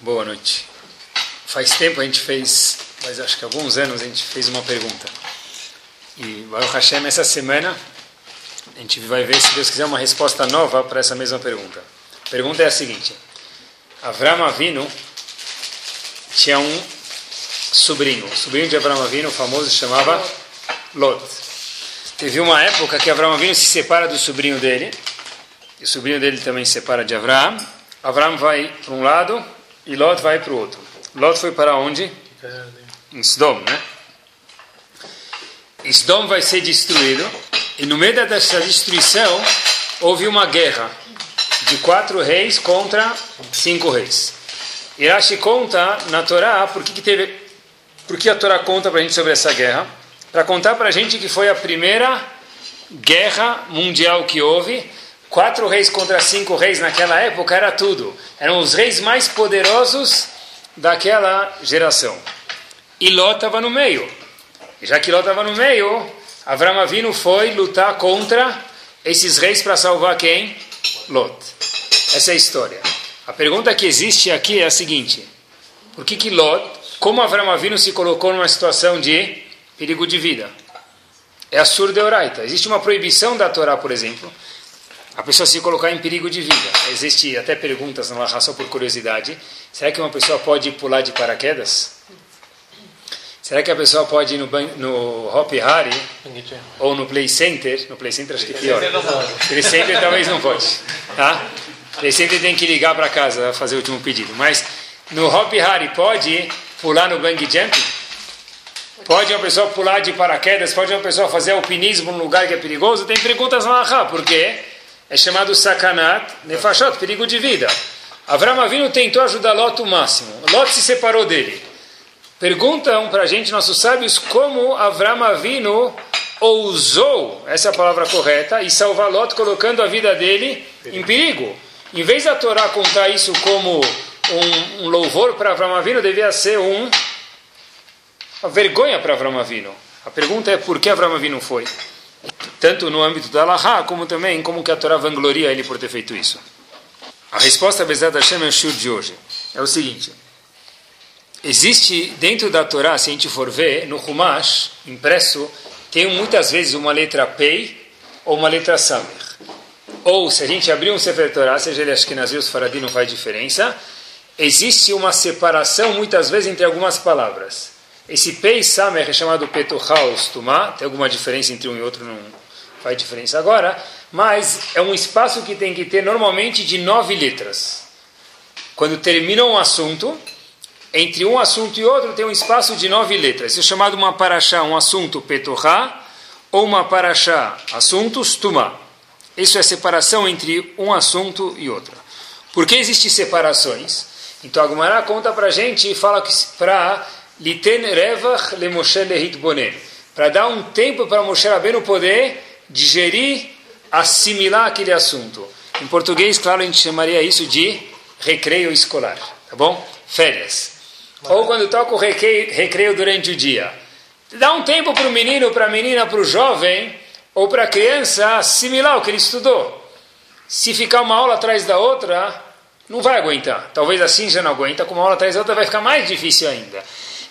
Boa noite. Faz tempo a gente fez, mas acho que alguns anos a gente fez uma pergunta. E Baruch Hashem, essa semana, a gente vai ver, se Deus quiser, uma resposta nova para essa mesma pergunta. A pergunta é a seguinte: Avram Avinu tinha um sobrinho. O sobrinho de Avram Avinu, famoso, se chamava Lot. Teve uma época que Avram Avinu se separa do sobrinho dele. E o sobrinho dele também se separa de Avram. Avram vai para um lado e Lot vai para o outro. Lot foi para onde? Em Sdom, né? Sdom vai ser destruído. E no meio dessa destruição houve uma guerra de quatro reis contra cinco reis. Irashi conta na Torá por que, que teve, por que a Torá conta para a gente sobre essa guerra? Para contar para a gente que foi a primeira guerra mundial que houve. Quatro reis contra cinco reis naquela época era tudo. Eram os reis mais poderosos daquela geração. E Ló estava no meio. E já que Ló estava no meio, Avram Avinu foi lutar contra esses reis para salvar quem? Lot. Essa é a história. A pergunta que existe aqui é a seguinte: por que que Lot, como Avram Avinu se colocou numa situação de perigo de vida? É a surda Euraita. Existe uma proibição da Torá, por exemplo, a pessoa se colocar em perigo de vida. Existe até perguntas na só por curiosidade. Será que uma pessoa pode pular de paraquedas? Será que a pessoa pode ir no, no Hop Harry ou no Play Center? No Play Center acho que é pior. Play Center talvez não pode. Tá? Play Center tem que ligar para casa fazer o último pedido. Mas no Hop Harry pode pular no Bang Jump? Pode uma pessoa pular de paraquedas? Pode uma pessoa fazer alpinismo num lugar que é perigoso? Tem perguntas na Laha. É chamado sakanat nefashot, perigo de vida. Avram Avinu tentou ajudar Lot o máximo. Lot se separou dele. Perguntam para a gente, nossos sábios, como Avram Avinu ousou, essa é a palavra correta, e salvar Lot colocando a vida dele em perigo. Em vez da Torá contar isso como um, um louvor para Avram Avinu, devia ser um, uma vergonha para Avram Avinu. A pergunta é por que Avram Avinu foi? Tanto no âmbito da Allahá, como também como que a Torá vangloria ele por ter feito isso. A resposta, Bezat Hashem, é o shur de hoje. É o seguinte. Existe dentro da Torá, se a gente for ver, no Humash, impresso, tem muitas vezes uma letra Pei ou uma letra Samer. Ou, se a gente abrir um Sefer Torá, seja ele Ashkenazi ou Faradi, não faz diferença, existe uma separação muitas vezes entre algumas palavras. Esse Pei Samer é chamado Petuhaus Tumá, tem alguma diferença entre um e outro, não faz diferença agora, mas é um espaço que tem que ter normalmente de nove letras. Quando termina um assunto, entre um assunto e outro tem um espaço de nove letras. Isso é chamado uma paraxá, um assunto Petuhá, ou uma paraxá, assuntos Tumá. Isso é separação entre um assunto e outro. Por que existem separações? Então a Gumara conta para gente e fala para liten revach le Moshe bonen, para dar um tempo para Moshe Rabbeinu poder digerir, assimilar aquele assunto. Em português, claro, a gente chamaria isso de recreio escolar, tá bom? Férias. Ou quando toca o recreio, recreio durante o dia. Dá um tempo para o menino, para a menina, para o jovem ou para a criança assimilar o que ele estudou. Se ficar uma aula atrás da outra, não vai aguentar. Talvez assim já não aguenta, com uma aula atrás da outra vai ficar mais difícil ainda.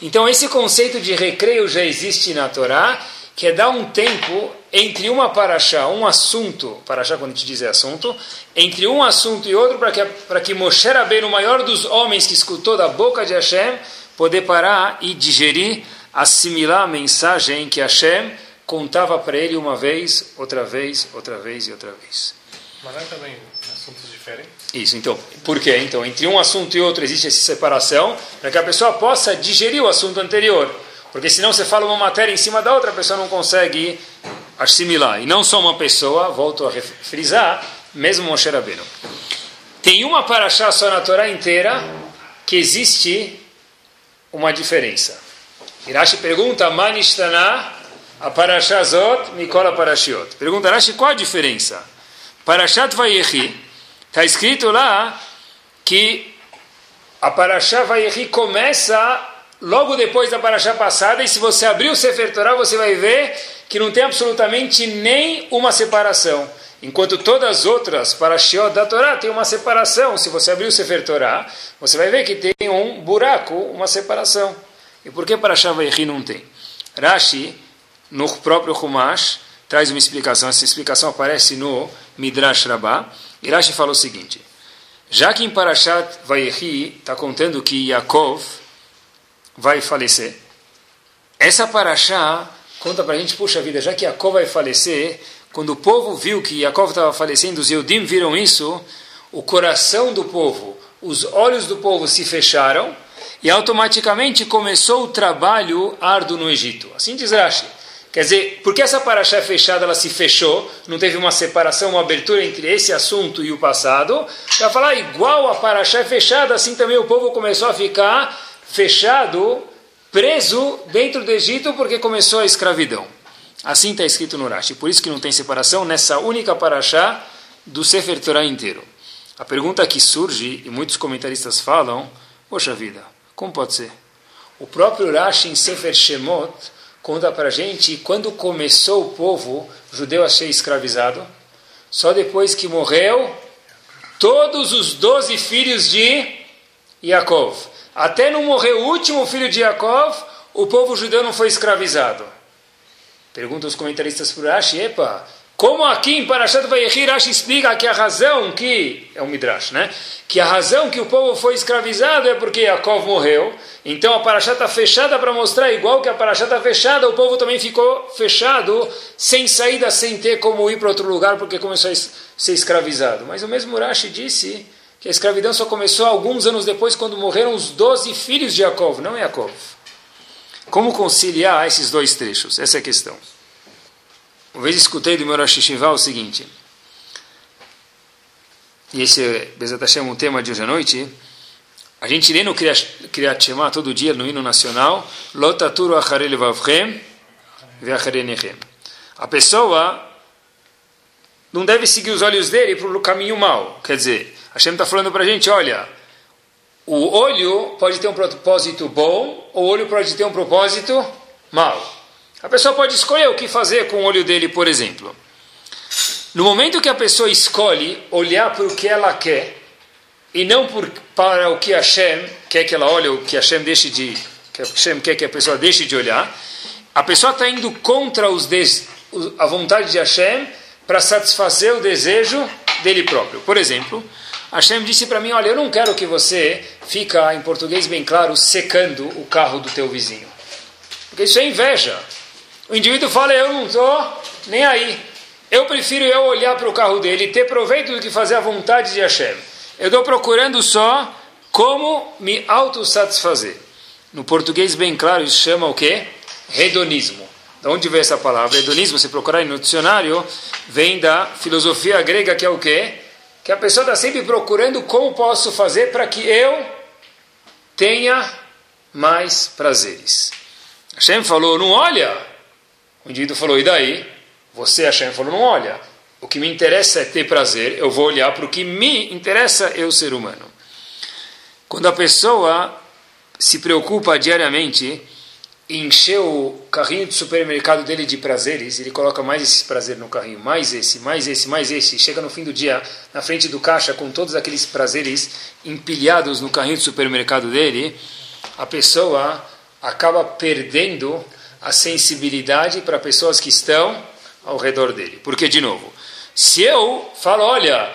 Então esse conceito de recreio já existe na Torá, que é dar um tempo entre uma paraxá, um assunto, paraxá quando te diz é assunto, entre um assunto e outro, para que, para que Moshe Rabbeinu, o maior dos homens que escutou da boca de Hashem, poder parar e digerir, assimilar a mensagem que Hashem contava para ele uma vez, outra vez, outra vez e outra vez. Mas é também assuntos diferentes? Isso, então, por quê? Então, entre um assunto e outro existe essa separação, para que a pessoa possa digerir o assunto anterior. Porque senão você fala uma matéria em cima da outra, a pessoa não consegue assimilar. E não só uma pessoa, volto a frisar, mesmo Moshe Rabbeinu. Tem uma paraxá só na Torá inteira que existe uma diferença. Irashi pergunta, Manishtana, a paraxá zot, Mikola parashiot. Pergunta Rashi, qual a diferença? Parashat Vayechi, está escrito lá que a paraxá Vayechi começa logo depois da paraxá passada, e se você abrir o Sefer Torah, você vai ver que não tem absolutamente nem uma separação. Enquanto todas as outras Parashiot da Torá tem uma separação. Se você abrir o Sefer Torá, você vai ver que tem um buraco, uma separação. E por que Parashá Vaychi não tem? Rashi, no próprio Humash, traz uma explicação. Essa explicação aparece no Midrash Rabbah. E Rashi fala o seguinte. Já que em Parashat Vaychi está contando que Yaakov vai falecer, essa Parashá conta para a gente, puxa vida, já que Yaakov vai falecer, quando o povo viu que Yaakov estava falecendo, os Eudim viram isso, o coração do povo, os olhos do povo se fecharam e automaticamente começou o trabalho árduo no Egito. Assim diz Rashi. Quer dizer, porque essa paraxá fechada ela se fechou, não teve uma separação, uma abertura entre esse assunto e o passado, para falar igual a paraxá fechada, assim também o povo começou a ficar fechado, preso dentro do Egito porque começou a escravidão. Assim está escrito no Rashi. Por isso que não tem separação nessa única paraxá do Sefer Torah inteiro. A pergunta que surge, e muitos comentaristas falam, poxa vida, como pode ser? O próprio Rashi em Sefer Shemot conta para gente quando começou o povo judeu a ser escravizado, só depois que morreu todos os doze filhos de Yaakov. Até não morrer o último filho de Yaakov, o povo judeu não foi escravizado. Perguntam os comentaristas por Rashi, epa, como aqui em Parashat Vayechi Rashi explica que a razão que, é um Midrash, né? Que a razão que o povo foi escravizado é porque Yaakov morreu. Então a Parashat está fechada para mostrar, igual que a Parashat está fechada, o povo também ficou fechado, sem saída, sem ter como ir para outro lugar, porque começou a ser escravizado. Mas o mesmo Rashi disse que a escravidão só começou alguns anos depois, quando morreram os doze filhos de Yaakov, não Yaakov. Como conciliar esses dois trechos? Essa é a questão. Uma vez escutei do meu Rosh Hashivá o seguinte, e esse é, um tema de hoje à noite, a gente lê no Kriyat Shema todo dia, no hino nacional, Lotaturu acharei levavchem ve'acharei nechem. A pessoa não deve seguir os olhos dele para o caminho mau. Quer dizer, Hashem está falando para a gente, olha, o olho pode ter um propósito bom, ou o olho pode ter um propósito mau. A pessoa pode escolher o que fazer com o olho dele, por exemplo. No momento que a pessoa escolhe olhar para o que ela quer e não por, para o que Hashem quer que ela olhe, o que Hashem deixe de que Hashem quer que a pessoa deixe de olhar, a pessoa está indo contra os des, a vontade de Hashem para satisfazer o desejo dele próprio. Por exemplo, Hashem disse para mim, olha, eu não quero que você fica, em português bem claro, secando o carro do teu vizinho. Porque isso é inveja. O indivíduo fala, eu não estou nem aí. Eu prefiro eu olhar para o carro dele e ter proveito do que fazer a vontade de Hashem. Eu estou procurando só como me autossatisfazer. No português bem claro, isso chama o quê? Hedonismo. De onde vem essa palavra? Hedonismo, se procurar no dicionário, vem da filosofia grega, que é o quê? Que a pessoa está sempre procurando como posso fazer para que eu tenha mais prazeres. Hashem falou, não olha o indivíduo falou, e daí? Você, Hashem, falou, não olha. O que me interessa é ter prazer, eu vou olhar para o que me interessa, eu ser humano. Quando a pessoa se preocupa diariamente em encher o carrinho de supermercado dele de prazeres, ele coloca mais esse prazer no carrinho, mais esse, mais esse, mais esse, chega no fim do dia na frente do caixa com todos aqueles prazeres empilhados no carrinho de supermercado dele, a pessoa acaba perdendo a sensibilidade para pessoas que estão ao redor dele. Porque, de novo, se eu falo, olha,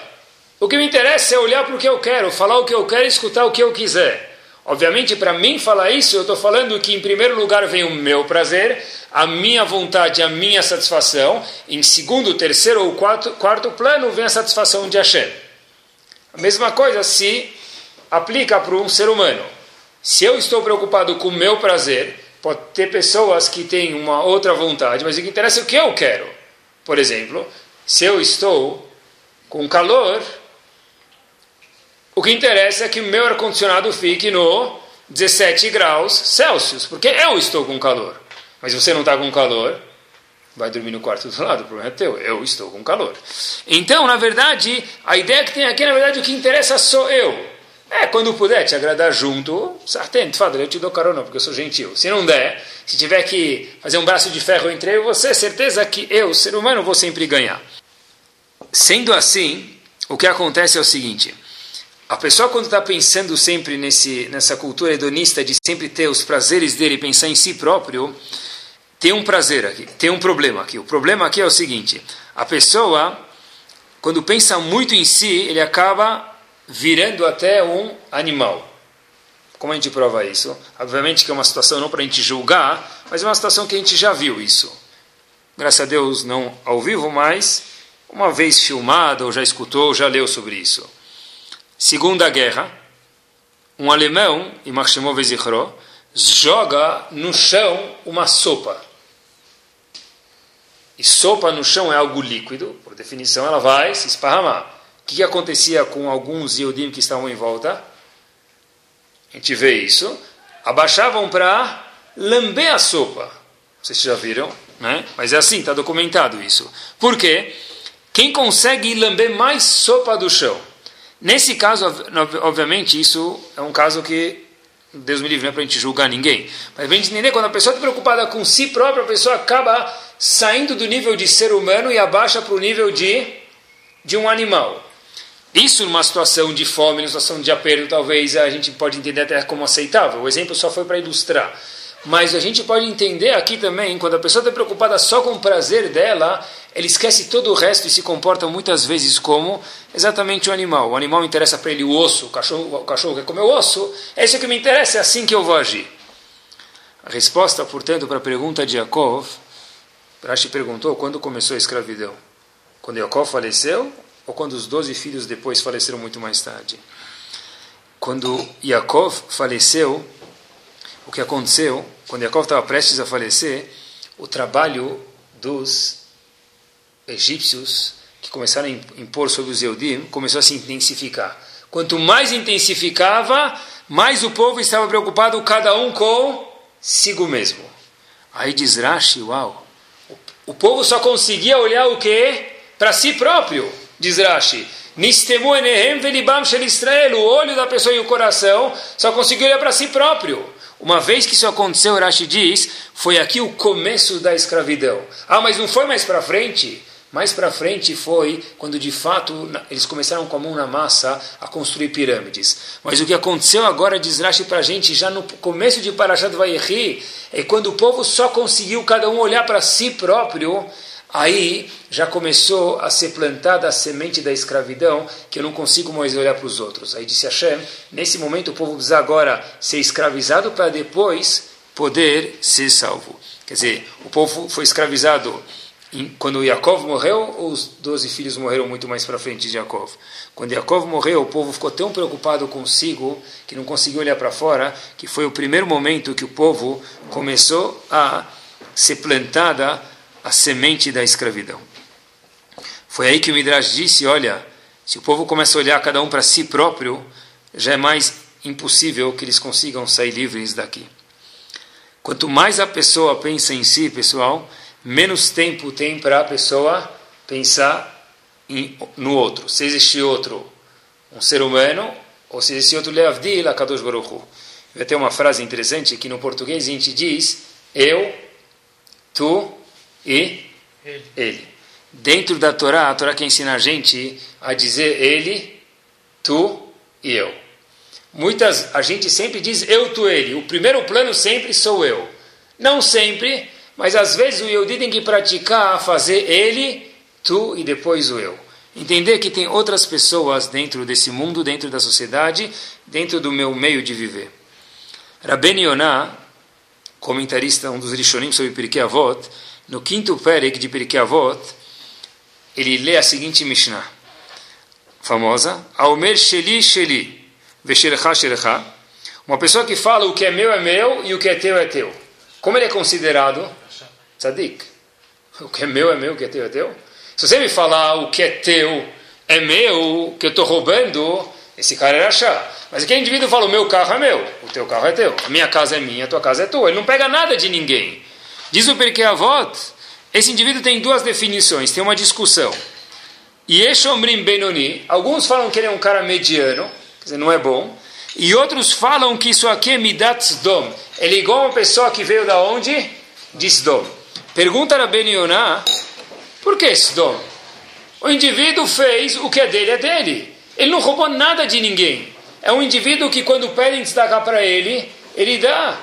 o que me interessa é olhar para o que eu quero, falar o que eu quero, escutar o que eu quiser. Obviamente, para mim falar isso, eu estou falando que em primeiro lugar vem o meu prazer, a minha vontade, a minha satisfação. Em segundo, terceiro ou quarto, quarto plano vem a satisfação de Hashem. A mesma coisa se aplica para um ser humano. Se eu estou preocupado com o meu prazer, Pode ter pessoas que têm uma outra vontade, mas o que interessa é o que eu quero. Por exemplo, se eu estou com calor, o que interessa é que o meu ar-condicionado fique no 17 graus Celsius, porque eu estou com calor. Mas você não está com calor, vai dormir no quarto do lado, o problema é teu, eu estou com calor. Então, na verdade, a ideia que tem aqui, na verdade, o que interessa sou eu. É, quando puder te agradar junto, atento, fala, eu te dou carona porque eu sou gentil. Se não der, se tiver que fazer um braço de ferro entre eu e você, certeza que eu, ser humano, vou sempre ganhar. sendo assim, o que acontece é o seguinte: a pessoa, quando está pensando sempre nesse, nessa cultura hedonista de sempre ter os prazeres dele e pensar em si próprio, tem um prazer aqui, tem um problema aqui. O problema aqui é o seguinte: a pessoa, quando pensa muito em si, ele acaba virando até um animal. Como a gente prova isso? Obviamente que é uma situação não para a gente julgar, mas é uma situação que a gente já viu isso. Graças a Deus, não ao vivo, mas uma vez filmado, ou já escutou, ou já leu sobre isso. Segunda Guerra, um alemão, Imachemov Zichro, joga no chão uma sopa. E sopa no chão é algo líquido, por definição ela vai se esparramar. O que, acontecia com alguns Yehudim que estavam em volta? A gente vê isso. Abaixavam para lamber a sopa. Vocês já viram, né? Mas é assim, está documentado isso. Por quê? Quem consegue lamber mais sopa do chão? Nesse caso, obviamente, isso é um caso que Deus me livre, não é para a gente julgar ninguém. Mas gente entender, quando a pessoa está preocupada com si própria, a pessoa acaba saindo do nível de ser humano e abaixa para o nível de, de um animal. Isso numa situação de fome, numa situação de aperto, talvez a gente pode entender até como aceitável. O exemplo só foi para ilustrar. Mas a gente pode entender aqui também, quando a pessoa está preocupada só com o prazer dela, ele esquece todo o resto e se comporta muitas vezes como exatamente o animal. O animal interessa para ele o osso, o cachorro, o cachorro quer comer o osso, é isso que me interessa, é assim que eu vou agir. A resposta, portanto, para a pergunta de Yaakov, Rashi perguntou quando começou a escravidão. Quando Yaakov faleceu ou quando os doze filhos depois faleceram muito mais tarde? Quando Yaakov faleceu, o que aconteceu, quando Yaakov estava prestes a falecer, o trabalho dos egípcios que começaram a impor sobre os Eudim começou a se intensificar. Quanto mais intensificava, mais o povo estava preocupado, cada um consigo mesmo. Aí diz Rashi, uau, o povo só conseguia olhar o que? Para si próprio, diz Rashi. Nistemu enehem velibam shel Israel, o olho da pessoa e o coração só conseguiu olhar para si próprio. Uma vez que isso aconteceu, Rashi diz, foi aqui o começo da escravidão. Ah, mas não foi mais para frente? Mais para frente foi quando de fato eles começaram com a mão na massa a construir pirâmides. Mas o que aconteceu agora, diz Rashi para a gente, já no começo de Parashat Vayechi, é quando o povo só conseguiu cada um olhar para si próprio Aí já começou a ser plantada a semente da escravidão, que eu não consigo mais olhar para os outros. Aí disse Hashem, nesse momento o povo precisa agora ser escravizado para depois poder ser salvo. Quer dizer, o povo foi escravizado quando Yaakov morreu, os doze filhos morreram muito mais para frente de Yaakov. Quando Yaakov morreu, o povo ficou tão preocupado consigo que não conseguiu olhar para fora, que foi o primeiro momento que o povo começou a ser plantada a semente da escravidão. Foi aí que o Midrash disse: olha, se o povo começa a olhar cada um para si próprio, já é mais impossível que eles consigam sair livres daqui. Quanto mais a pessoa pensa em si, pessoal, menos tempo tem para a pessoa pensar em, no outro. Se existe outro, um ser humano, ou se existe outro Leavdil, Akadosh Baruch. Vai ter uma frase interessante que no português a gente diz eu, tu e ele. ele. Dentro da Torá, a Torá que ensina a gente a dizer ele, tu e eu. Muitas, a gente sempre diz eu, tu, ele. O primeiro plano sempre sou eu. Não sempre, mas às vezes o Yehudi tem que praticar fazer ele, tu e depois o eu. Entender que tem outras pessoas dentro desse mundo, dentro da sociedade, dentro do meu meio de viver. Rabben Yonah, comentarista, um dos Rishonim sobre Pirkei Avot, no quinto Perek de Pirkei Avot, ele lê a seguinte Mishnah, famosa, Aomer Sheli Sheli, Veshercha Shercha, uma pessoa que fala o que é meu é meu e o que é teu é teu. Como ele é considerado? Tzadik. O que é meu é meu, o que é teu é teu. Se você me falar o que é teu é meu, que eu estou roubando, esse cara é achar. Mas aquele indivíduo fala, o meu carro é meu, o teu carro é teu, a minha casa é minha, a tua casa é tua. Ele não pega nada de ninguém. Diz o Perkei Avot, esse indivíduo tem duas definições, tem uma discussão. Yeshomrim Benoni, alguns falam que ele é um cara mediano, quer dizer, não é bom, e outros falam que isso aqui é Midat Sdom. Ele é igual uma pessoa que veio da onde? De Sdom. Pergunta a Ben Yonah, por que Sdom? O indivíduo fez o que é dele, é dele. Ele não roubou nada de ninguém. É um indivíduo que quando pedem destacar para ele, ele dá.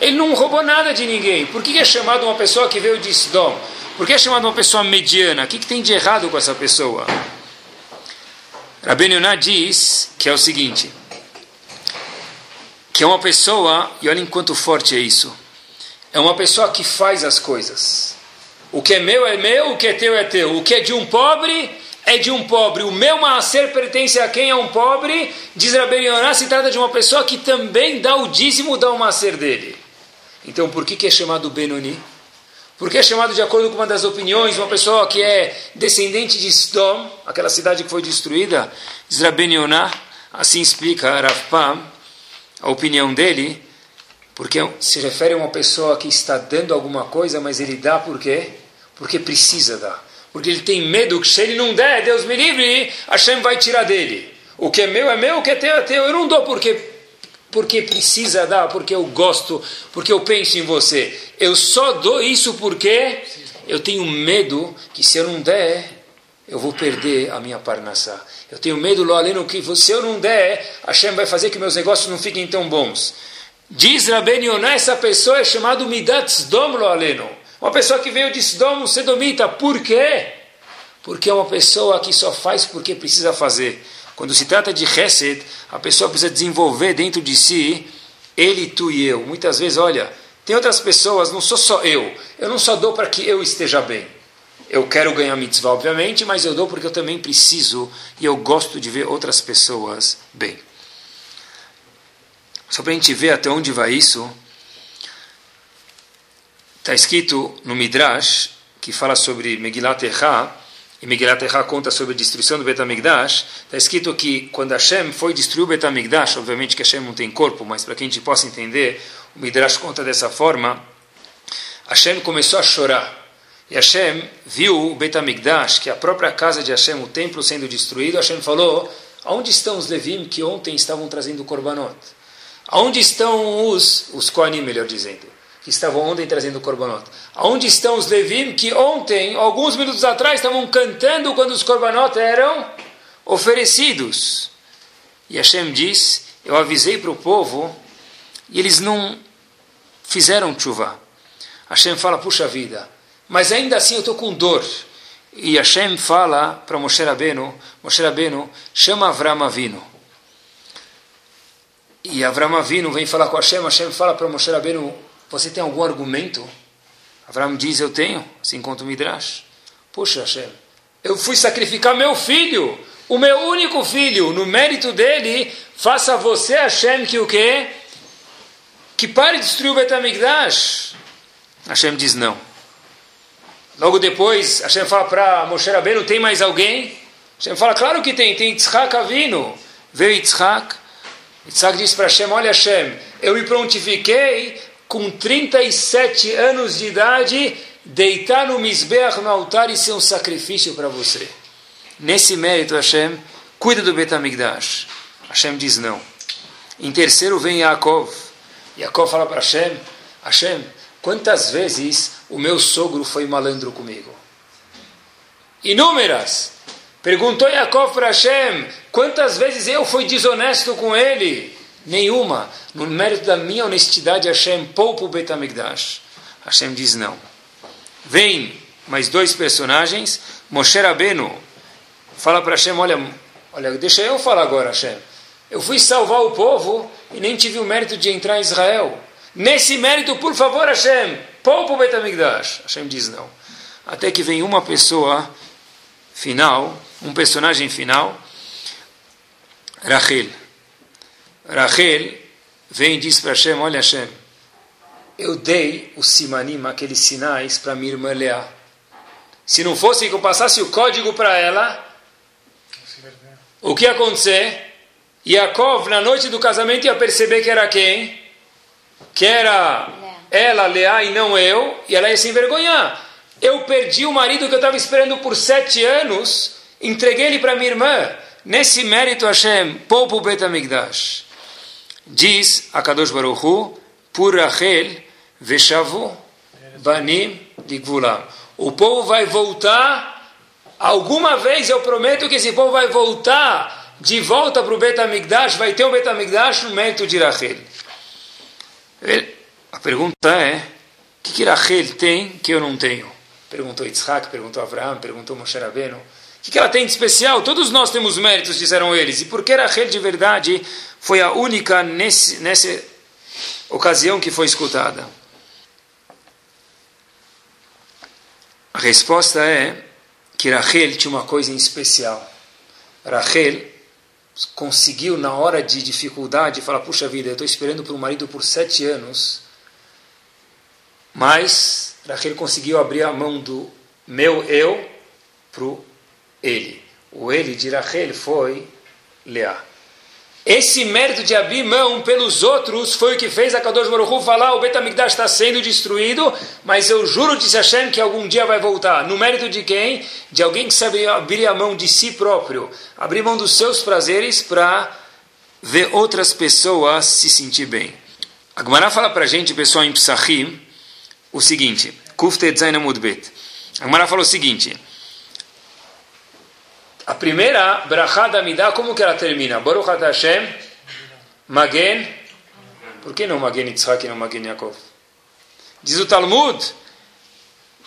Ele não roubou nada de ninguém. Por que é chamado uma pessoa que veio de Sdom? Por que é chamado uma pessoa mediana? O que, que tem de errado com essa pessoa? Rabben Yonah diz que é o seguinte, que é uma pessoa, e olha enquanto forte é isso, é uma pessoa que faz as coisas. O que é meu é meu, o que é teu é teu. O que é de um pobre é de um pobre. O meu maaser pertence a quem é um pobre. Diz Rabbi Yonah, se trata de uma pessoa que também dá o dízimo da maaser dele. Então, por que, que é chamado Benoni? Porque é chamado de acordo com uma das opiniões, uma pessoa que é descendente de Sdom, aquela cidade que foi destruída, Yonah, assim explica Rav Pam, a opinião dele, porque se refere a uma pessoa que está dando alguma coisa, mas ele dá por quê? Porque precisa dar. Porque ele tem medo que se ele não der, Deus me livre, Hashem vai tirar dele. O que é meu é meu, o que é teu é teu. Eu não dou porque, porque precisa dar, porque eu gosto, porque eu penso em você. Eu só dou isso porque eu tenho medo que se eu não der, eu vou perder a minha parnassá. Eu tenho medo, Loaleno, que se eu não der, Hashem vai fazer que meus negócios não fiquem tão bons. Diz Rabben Yonah, essa pessoa é chamada Midat Sdom Loaleno. Uma pessoa que veio de Sdom, sedomita. Por quê? Porque é uma pessoa que só faz porque precisa fazer. Quando se trata de Hesed, a pessoa precisa desenvolver dentro de si ele, tu e eu. Muitas vezes, olha, tem outras pessoas, não sou só eu. Eu não só dou para que eu esteja bem. Eu quero ganhar mitzvah, obviamente, mas eu dou porque eu também preciso e eu gosto de ver outras pessoas bem. Só para a gente ver até onde vai isso, está escrito no Midrash, que fala sobre Megilat Echa, e Megilat Echa conta sobre a destruição do Betamigdash, está escrito que quando Hashem foi destruir o Betamigdash, obviamente que Hashem não tem corpo, mas para que a gente possa entender, o Midrash conta dessa forma, Hashem começou a chorar. E Hashem viu o Betamigdash, que a própria casa de Hashem, o templo sendo destruído, Hashem falou, aonde estão os Levim que ontem estavam trazendo o Korbanot? Aonde estão os, os Koanim, melhor dizendo, que estavam ontem trazendo o Korbanot? Aonde estão os Levim que ontem, alguns minutos atrás, estavam cantando quando os Korbanot eram oferecidos? E Hashem diz, eu avisei para o povo e eles não fizeram chuva. Hashem fala, puxa vida, mas ainda assim eu estou com dor. E Hashem fala para Moshe Rabbeinu, Moshe Rabbeinu, chama Avram Avinu. E Avram Avinu vem falar com Hashem, Hashem fala para Moshe Rabbeinu, você tem algum argumento? Avram diz, eu tenho, assim conta o Midrash. Puxa Hashem, eu fui sacrificar meu filho, o meu único filho, no mérito dele, faça você Hashem que o quê? Que pare de destruir o Betamigdash. Hashem diz não. Logo depois, Hashem fala para Moshe Rabbeinu, tem mais alguém? Hashem fala, claro que tem, tem Yitzhak Avinu. Veio Yitzhak, Isaac disse para Hashem: Olha, Hashem, eu me prontifiquei com 37 anos de idade deitar no Misbeach, no altar e ser um sacrifício para você. Nesse mérito, Hashem, cuida do Betamigdash. Hashem diz não. Em terceiro vem Yaakov. Yaakov fala para Hashem: Hashem, quantas vezes o meu sogro foi malandro comigo? Inúmeras. Perguntou Yaakov para Hashem: quantas vezes eu fui desonesto com ele? Nenhuma. No mérito da minha honestidade, Hashem poupa o Betamigdash. Hashem diz não. Vem mais dois personagens. Moshe Rabbeinu fala para Hashem: olha, olha, deixa eu falar agora, Hashem. Eu fui salvar o povo e nem tive o mérito de entrar em Israel. Nesse mérito, por favor, Hashem, poupa o Betamigdash. Hashem diz não. Até que vem uma pessoa final um personagem final, Rachel. Rachel vem e diz para Hashem, olha Hashem, eu dei os simanim, aqueles sinais, para minha irmã Leá. Se não fosse que eu passasse o código para ela, o que ia acontecer? Yaakov, na noite do casamento, ia perceber que era quem? Que era ela, Leá, e não eu, e ela ia se envergonhar. Eu perdi o marido que eu estava esperando por sete anos, Entreguei ele para minha irmã. Nesse mérito, Hashem, poupa o Betamigdash. Diz a Kadosh Baruch Hu, por Rachel, Veshavu, Banim, Ligvulam. O povo vai voltar alguma vez eu prometo que esse povo vai voltar de volta para o Betamigdash, vai ter um Betamigdash no mérito de Rachel. A pergunta é, o que, que Rachel tem que eu não tenho? Perguntou Yitzhak, perguntou Abraão, perguntou Moshe Rabbeinu. O que ela tem de especial? Todos nós temos méritos, disseram eles. E por que Rachel de verdade foi a única nesse, nessa ocasião que foi escutada? A resposta é que Rachel tinha uma coisa em especial. Rachel conseguiu, na hora de dificuldade, falar: Puxa vida, eu estou esperando por um marido por sete anos, mas Rachel conseguiu abrir a mão do meu eu para o ele. O ele de Rachel foi Leá. Esse mérito de abrir mão pelos outros foi o que fez a Kadosh Baruch falar o Betamigdash está sendo destruído, mas eu juro, disse Hashem, que algum dia vai voltar. No mérito de quem? De alguém que sabe abrir a mão de si próprio, abrir mão dos seus prazeres para ver outras pessoas se sentir bem. A Gemara fala para a gente, pessoal, em Psachim, o seguinte, Kufte Zainamudbet. A Gemara fala o seguinte, a primeira brachá da Midah, como que ela termina? Baruch Hashem, Magen. Por que não Magen Yitzhak e não Magen Yaakov? Diz o Talmud,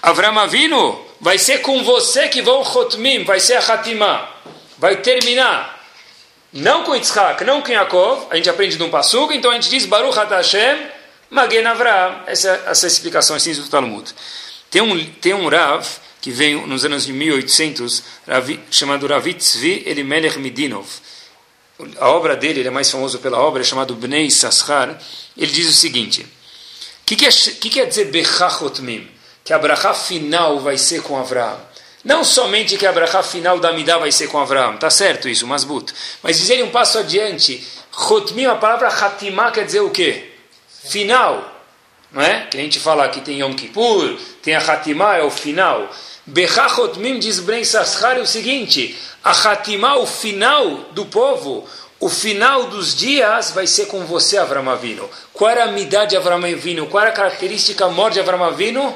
Avram Avinu, vai ser com você que vão Chotmim, vai ser a Hatimah, vai terminar. Não com Yitzhak, não com Yaakov, a gente aprende de um passugo, então a gente diz Baruch Hashem, Magen Avram. Essa, essa é a explicação assim do Talmud. Tem um, tem um Rav que veio nos anos de 1800, chamado Ravitzvi Elimelech Midinov. A obra dele, ele é mais famoso pela obra, é chamado Bnei Sashar. Ele diz o seguinte: o que, que, é, que quer dizer Bechachotmim? Que a brachá final vai ser com Abraão. Não somente que a brachá final da Midah vai ser com Abraão, tá certo isso, Masbut. Mas dizer um passo adiante, Chotmim, a palavra Hatimah quer dizer o quê? Final. Não é? Que a gente fala que tem Yom Kippur, tem a Hatimah, é o final. Bechachotmim diz Ben Sashar é o seguinte: a Hatimah, o final do povo, o final dos dias vai ser com você, Avram Avinu. Qual era a midá de Avram Avinu? Qual era a característica maior de Avram Avinu?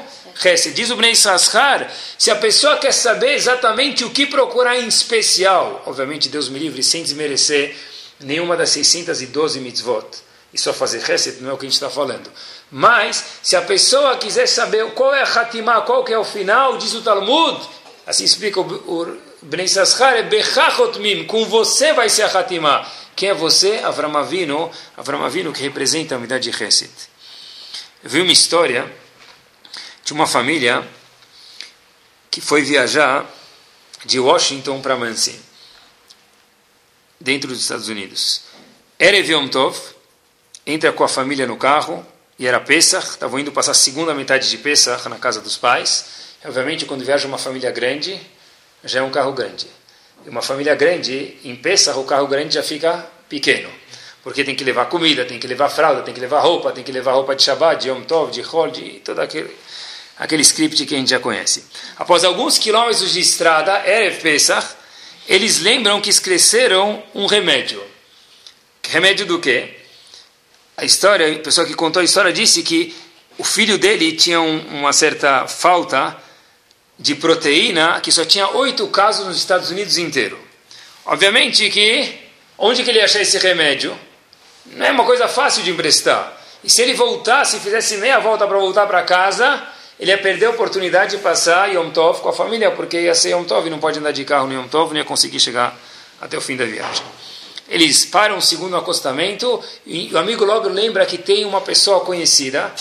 Diz o Bnei Sashar, se a pessoa quer saber exatamente o que procurar em especial, obviamente Deus me livre, sem desmerecer nenhuma das 612 mitzvot, e só fazer reset não é o que a gente está falando. Mas, se a pessoa quiser saber qual é a Hatimah, qual que é o final, diz o Talmud, assim explica o, Bnei Sashar, é com você vai ser a Hatimah. Quem é você? Avram Avinu, Avram que representa a unidade de Chesed. Eu vi uma história de uma família que foi viajar de Washington para Muncie, dentro dos Estados Unidos. Erev Yom Tov, entra com a família no carro, e era Pesach, estavam indo passar a segunda metade de Pesach na casa dos pais. Obviamente, quando viaja uma família grande, já é um carro grande. E uma família grande, em Pesach, o carro grande já fica pequeno. Porque tem que levar comida, tem que levar fralda, tem que levar roupa, tem que levar roupa de Shabbat, de Yom Tov, de Hol, de todo aquele, aquele script que a gente já conhece. Após alguns quilômetros de estrada, Erev Pesach, eles lembram que esqueceram um remédio. Remédio do quê? A história, a pessoa que contou a história disse que o filho dele tinha um, uma certa falta de proteína, que só tinha oito casos nos Estados Unidos inteiro. Obviamente que onde que ele ia achar esse remédio? Não é uma coisa fácil de emprestar. E se ele voltasse, fizesse meia volta para voltar para casa, ele ia perder a oportunidade de passar Yom Tov com a família, porque ia ser Yom Tov e não pode andar de carro no Yom Tov, não ia conseguir chegar até o fim da viagem. Eles param segundo o acostamento e o amigo logo lembra que tem uma pessoa conhecida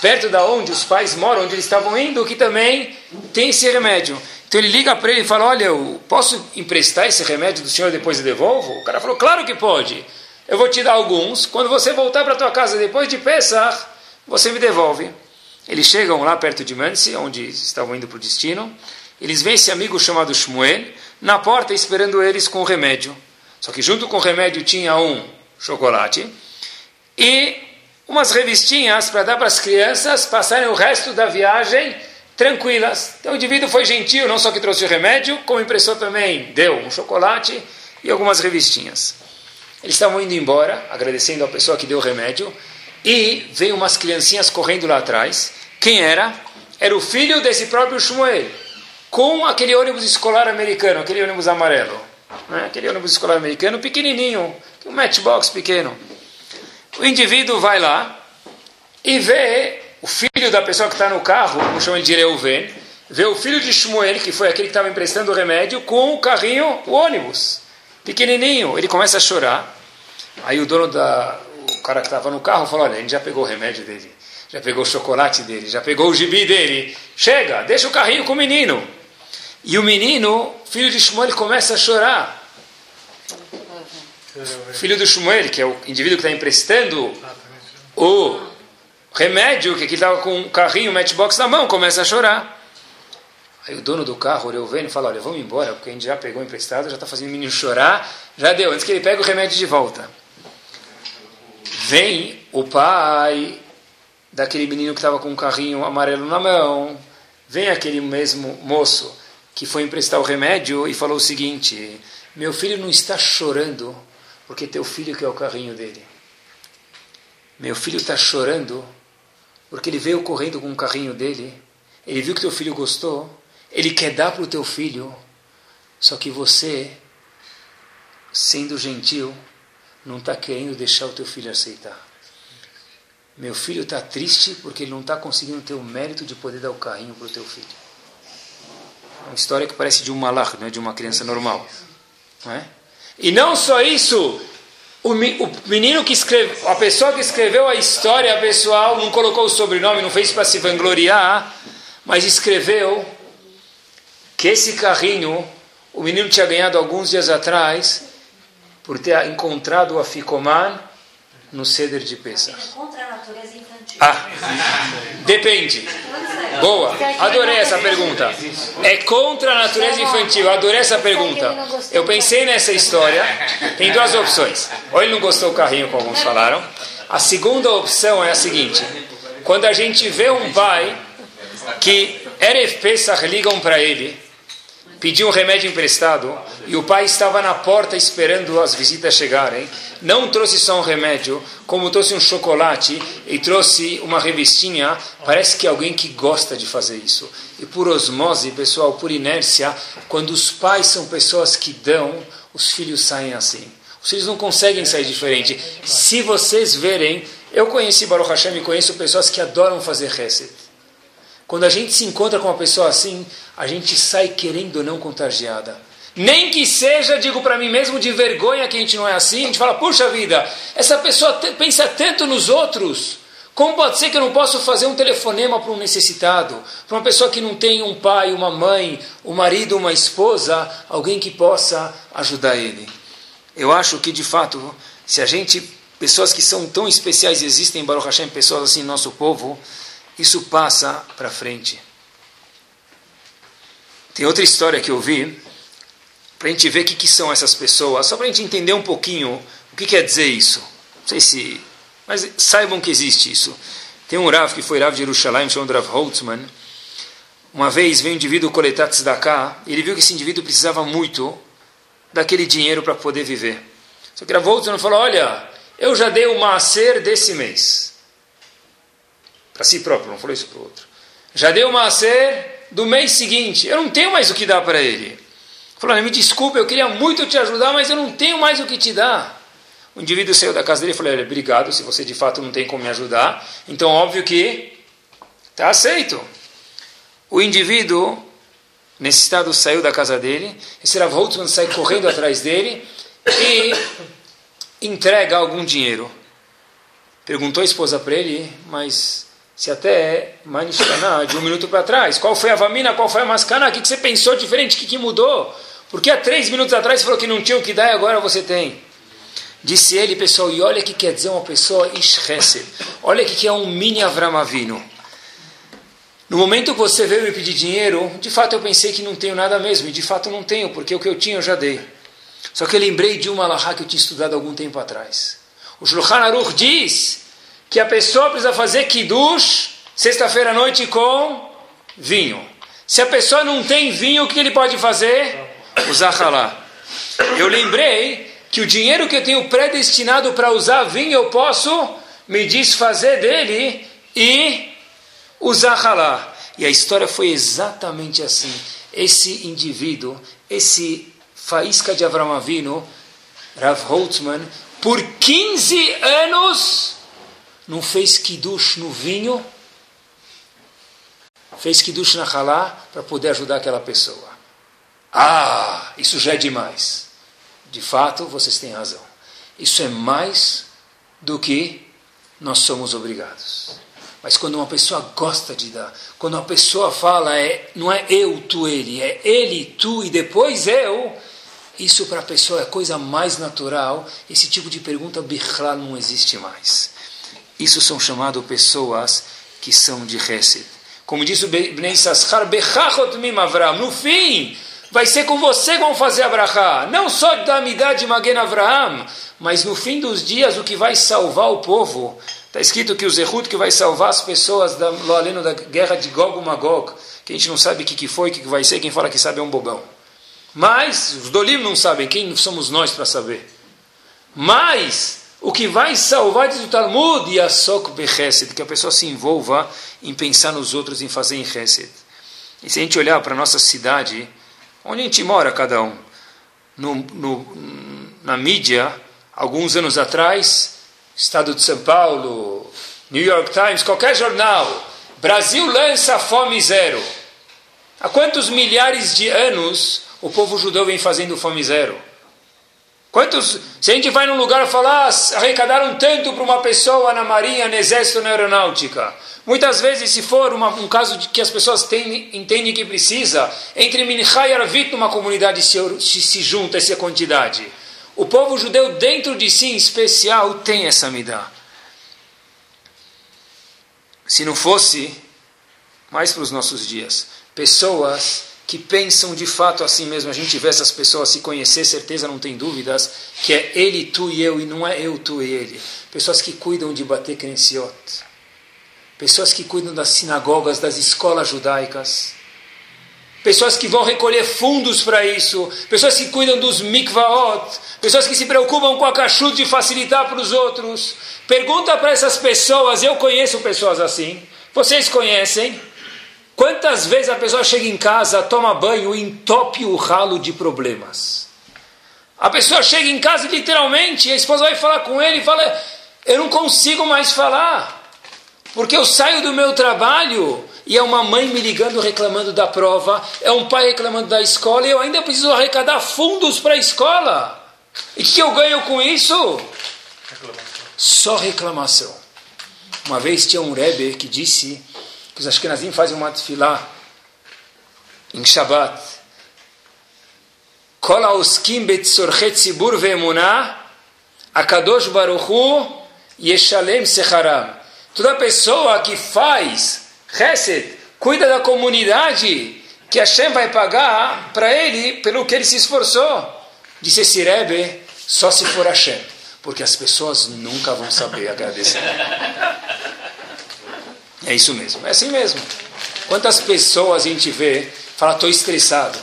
perto da onde os pais moram, onde eles estavam indo, que também tem esse remédio. Então ele liga para ele e fala: Olha, eu posso emprestar esse remédio do senhor depois eu devolvo? O cara falou: Claro que pode. Eu vou te dar alguns. Quando você voltar para tua casa depois de Pesach, você me devolve. Eles chegam lá perto de Mansi, onde estavam indo para o destino. Eles veem esse amigo chamado Shmuel na porta esperando eles com o remédio. Só que junto com o remédio tinha um chocolate e umas revistinhas para dar para as crianças passarem o resto da viagem tranquilas. Então o indivíduo foi gentil, não só que trouxe o remédio, como impressor também deu um chocolate e algumas revistinhas. Eles estavam indo embora, agradecendo a pessoa que deu o remédio, e veio umas criancinhas correndo lá atrás. Quem era? Era o filho desse próprio Shmuel. com aquele ônibus escolar americano, aquele ônibus amarelo. Né? Aquele ônibus escolar americano pequenininho, um matchbox pequeno. O indivíduo vai lá e vê o filho da pessoa que está no carro, vamos chamar de Reuven, vê o filho de Shmuel, que foi aquele que estava emprestando o remédio, com o carrinho, o ônibus, pequenininho. Ele começa a chorar. Aí o dono da, o cara que estava no carro falou: Olha, a gente já pegou o remédio dele, já pegou o chocolate dele, já pegou o gibi dele. Chega, deixa o carrinho com o menino. E o menino, filho de Shmuel, começa a chorar. Filho do Shmuel, que é o indivíduo que está emprestando o remédio, que estava com um carrinho, um matchbox na mão, começa a chorar. Aí o dono do carro, o Reuven, fala, olha, vamos embora, porque a gente já pegou emprestado, já está fazendo o menino chorar, já deu, antes que ele pegue o remédio de volta. Vem o pai daquele menino que estava com um carrinho amarelo na mão, vem aquele mesmo moço que foi emprestar o remédio e falou o seguinte: Meu filho não está chorando porque teu filho quer o carrinho dele. Meu filho está chorando porque ele veio correndo com o carrinho dele, ele viu que teu filho gostou, ele quer dar para o teu filho, só que você, sendo gentil, não está querendo deixar o teu filho aceitar. Meu filho está triste porque ele não está conseguindo ter o mérito de poder dar o carrinho para o teu filho. Uma história que parece de um malach, não é de uma criança normal. Não é? E não só isso, o, menino que escreveu, a pessoa que escreveu a história pessoal não colocou o sobrenome, não fez para se vangloriar, mas escreveu que esse carrinho o menino tinha ganhado alguns dias atrás por ter encontrado o Afikoman no ceder de Pesach. É contra a natureza infantil. Ah, depende. Boa, adorei essa pergunta. É contra a natureza infantil, adorei essa pergunta. Eu pensei nessa história, tem duas opções. Ou ele não gostou do carrinho, como alguns falaram. A segunda opção é a seguinte: quando a gente vê um pai que Pesach ligam para ele pediu um remédio emprestado e o pai estava na porta esperando as visitas chegarem. Não trouxe só um remédio, como trouxe um chocolate e trouxe uma revistinha. Parece que é alguém que gosta de fazer isso. E por osmose, pessoal, por inércia, quando os pais são pessoas que dão, os filhos saem assim. Os filhos não conseguem sair diferente. Se vocês verem, eu conheci Baruch Hashem e conheço pessoas que adoram fazer reset. Quando a gente se encontra com uma pessoa assim, a gente sai querendo ou não contagiada. Nem que seja, digo para mim mesmo, de vergonha que a gente não é assim, a gente fala, puxa vida, essa pessoa pensa tanto nos outros. Como pode ser que eu não possa fazer um telefonema para um necessitado, para uma pessoa que não tem um pai, uma mãe, um marido, uma esposa, alguém que possa ajudar ele? Eu acho que, de fato, se a gente, pessoas que são tão especiais, existem em Baruch Hashem, pessoas assim no nosso povo, isso passa para frente. Tem outra história que eu vi, para a gente ver o que, que são essas pessoas, só para a gente entender um pouquinho o que quer dizer isso. Não sei se. Mas saibam que existe isso. Tem um Rav que foi Rav de Jerusalém, chamado Rav Holtzman. Uma vez veio um indivíduo coletar tzedakah, e ele viu que esse indivíduo precisava muito daquele dinheiro para poder viver. Só que Rav Holtzman falou: Olha, eu já dei o maaser desse mês para si próprio, não falou isso para o outro. Já deu uma ser do mês seguinte, eu não tenho mais o que dar para ele. Falou, me desculpe, eu queria muito te ajudar, mas eu não tenho mais o que te dar. O indivíduo saiu da casa dele e falou, obrigado, se você de fato não tem como me ajudar, então óbvio que está aceito. O indivíduo, nesse estado, saiu da casa dele, esse Rav Holtzman sai correndo atrás dele e entrega algum dinheiro. Perguntou a esposa para ele, mas se até Manishkana, de um minuto para trás, qual foi a Vamina, qual foi a Maskana, o que, você pensou diferente, o que, que mudou? Porque há três minutos atrás você falou que não tinha o que dar e agora você tem. Disse ele, pessoal, e olha o que quer dizer uma pessoa Ishresed. Olha o que é um mini Avramavino. No momento que você veio me pedir dinheiro, de fato eu pensei que não tenho nada mesmo, e de fato não tenho, porque o que eu tinha eu já dei. Só que eu lembrei de uma alahá que eu tinha estudado algum tempo atrás. O Shulchan Aruch diz que a pessoa precisa fazer kiddush sexta-feira à noite com vinho. Se a pessoa não tem vinho, o que ele pode fazer? Usar halá. Eu lembrei que o dinheiro que eu tenho predestinado para usar vinho, eu posso me desfazer dele e usar halá. E a história foi exatamente assim. esse indivíduo, esse faísca de Avram Avinu, Rav Holtzman, por 15 anos não fez kiddush no vinho, fez kiddush na halá para poder ajudar aquela pessoa. Ah, isso já é demais. De fato, vocês têm razão. Isso é mais do que nós somos obrigados. Mas quando uma pessoa gosta de dar, quando uma pessoa fala, é, não é eu, tu, ele, é ele, tu e depois eu, isso para a pessoa é a coisa mais natural. Esse tipo de pergunta, bichlal, não existe mais. Isso são chamadas pessoas que são de Hesed. Como disse o Bnei Saschar, Bechachot mim. No fim, vai ser com você vão fazer Abraha. Não só da amidade de Avraham, mas no fim dos dias o que vai salvar o povo Está escrito que o Zehut que vai salvar as pessoas da, além da guerra de Gog e Magog, que a gente não sabe o que, que foi, o que, que vai ser, quem fala que sabe é um bobão. Mas, os Dolim não sabem, quem somos nós para saber? Mas, o que vai salvar, diz o Talmud, Yasok Bechesed, que a pessoa se envolva em pensar nos outros, em fazer em Chesed. E se a gente olhar para a nossa cidade, onde a gente mora cada um, no, no, na mídia, alguns anos atrás, Estado de São Paulo, New York Times, qualquer jornal, Brasil lança fome zero. Há quantos milhares de anos o povo judeu vem fazendo fome zero? Quantos, se a gente vai num lugar falar, ah, arrecadaram tanto para uma pessoa na marinha, no exército, na aeronáutica. Muitas vezes, se for uma, um caso de que as pessoas têm, entendem que precisa, entre Minchá e Arvit, numa comunidade se, se, se junta essa quantidade. O povo judeu, dentro de si em especial, tem essa midá. Se não fosse, mais para os nossos dias, pessoas que pensam de fato assim mesmo, a gente vê essas pessoas se conhecer, certeza não tem dúvidas, que é ele, tu e eu, e não é eu, tu e ele. Pessoas que cuidam de bater crenciot. Pessoas que cuidam das sinagogas, das escolas judaicas pessoas que vão recolher fundos para isso, pessoas que cuidam dos mikvaot, pessoas que se preocupam com a kashrut de facilitar para os outros. Pergunta para essas pessoas, eu conheço pessoas assim, vocês conhecem? Quantas vezes a pessoa chega em casa, toma banho e entope o ralo de problemas? A pessoa chega em casa e literalmente, a esposa vai falar com ele e fala: Eu não consigo mais falar, porque eu saio do meu trabalho e é uma mãe me ligando reclamando da prova, é um pai reclamando da escola, e eu ainda preciso arrecadar fundos para a escola. E o que eu ganho com isso? Reclamação. Só reclamação. Uma vez tinha um Rebbe que disse que os Ashkenazim fazem uma tefilá em Shabbat. Kol haoskim betzorchet tzibur ve'emunah akadosh baruchu yeshalem secharam. Toda pessoa que faz Hesed, cuida da comunidade, que Hashem vai pagar para ele pelo que ele se esforçou. Disse esse Rebbe, só se for Hashem, porque as pessoas nunca vão saber agradecer. É isso mesmo, é assim mesmo. Quantas pessoas a gente vê, fala, estou estressado.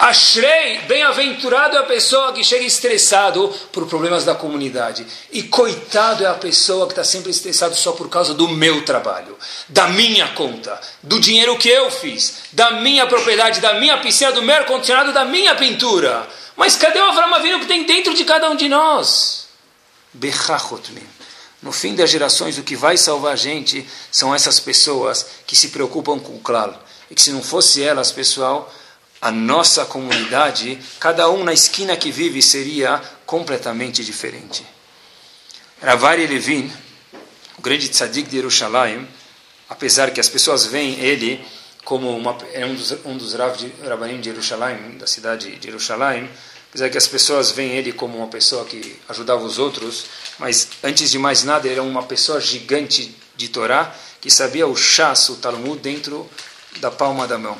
Ashrei, bem-aventurado é a pessoa que chega estressado por problemas da comunidade. E coitado é a pessoa que está sempre estressado só por causa do meu trabalho, da minha conta, do dinheiro que eu fiz, da minha propriedade, da minha piscina, do meu ar-condicionado, da minha pintura. Mas cadê o Avram que tem dentro de cada um de nós? Bechachotmim. No fim das gerações, o que vai salvar a gente são essas pessoas que se preocupam com o claro. E que se não fosse elas, pessoal, a nossa comunidade, cada um na esquina que vive seria completamente diferente. Ravari Levin, o grande tzadik de Jerusalém, apesar que as pessoas veem ele como uma, é um dos, um dos de, de Jerusalém, da cidade de Jerusalém, apesar que as pessoas veem ele como uma pessoa que ajudava os outros, mas antes de mais nada ele era uma pessoa gigante de Torá, que sabia o chás, o Talmud, dentro da palma da mão.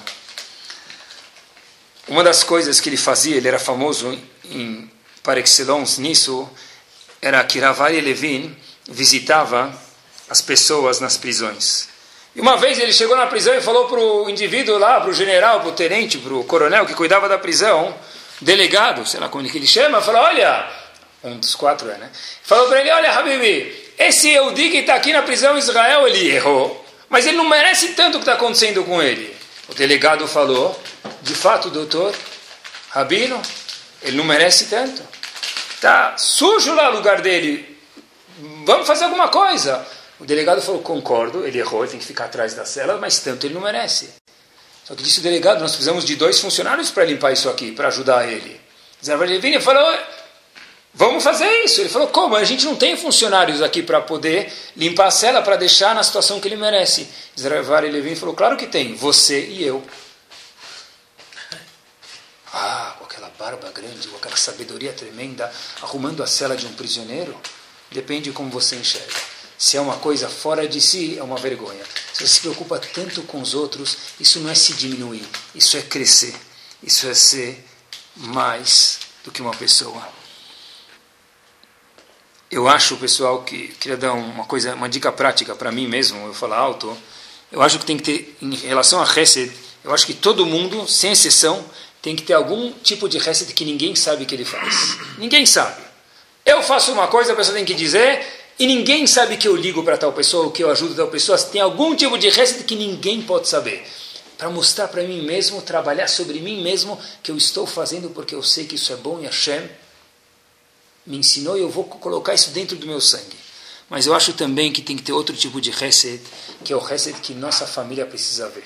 Uma das coisas que ele fazia, ele era famoso em, par excellence nisso, era que Ravai Levin visitava as pessoas nas prisões. E uma vez ele chegou na prisão e falou para o indivíduo lá, para o general, para o tenente, para o coronel que cuidava da prisão, delegado, sei lá como ele chama, falou, olha, um dos quatro é, né? Falou para ele, olha, Habibi, esse Eudi que está aqui na prisão em Israel, ele errou, mas ele não merece tanto o que está acontecendo com ele. O delegado falou, de fato, doutor, Rabino, ele não merece tanto. Tá sujo lá o lugar dele. Vamos fazer alguma coisa. O delegado falou, concordo, ele errou, ele tem que ficar atrás da cela, mas tanto ele não merece. Que disse delegado, nós precisamos de dois funcionários para limpar isso aqui, para ajudar ele. Ele falou, vamos fazer isso. Ele falou, como? A gente não tem funcionários aqui para poder limpar a cela, para deixar na situação que ele merece. Zervar Levin falou, claro que tem, você e eu. Ah, com aquela barba grande, com aquela sabedoria tremenda, arrumando a cela de um prisioneiro, depende de como você enxerga. Se é uma coisa fora de si, é uma vergonha. Se você se preocupa tanto com os outros, isso não é se diminuir, isso é crescer, isso é ser mais do que uma pessoa. Eu acho, pessoal, que queria dar uma coisa, uma dica prática para mim mesmo, eu falo alto. Eu acho que tem que ter, em relação a Hesed, eu acho que todo mundo, sem exceção, tem que ter algum tipo de Hesed que ninguém sabe que ele faz. Ninguém sabe. Eu faço uma coisa, a pessoa tem que dizer, e ninguém sabe que eu ligo para tal pessoa, ou que eu ajudo tal pessoa, tem algum tipo de resto que ninguém pode saber. Para mostrar para mim mesmo, trabalhar sobre mim mesmo, que eu estou fazendo porque eu sei que isso é bom e Hashem me ensinou e eu vou colocar isso dentro do meu sangue. Mas eu acho também que tem que ter outro tipo de reset, que é o reset que nossa família precisa ver.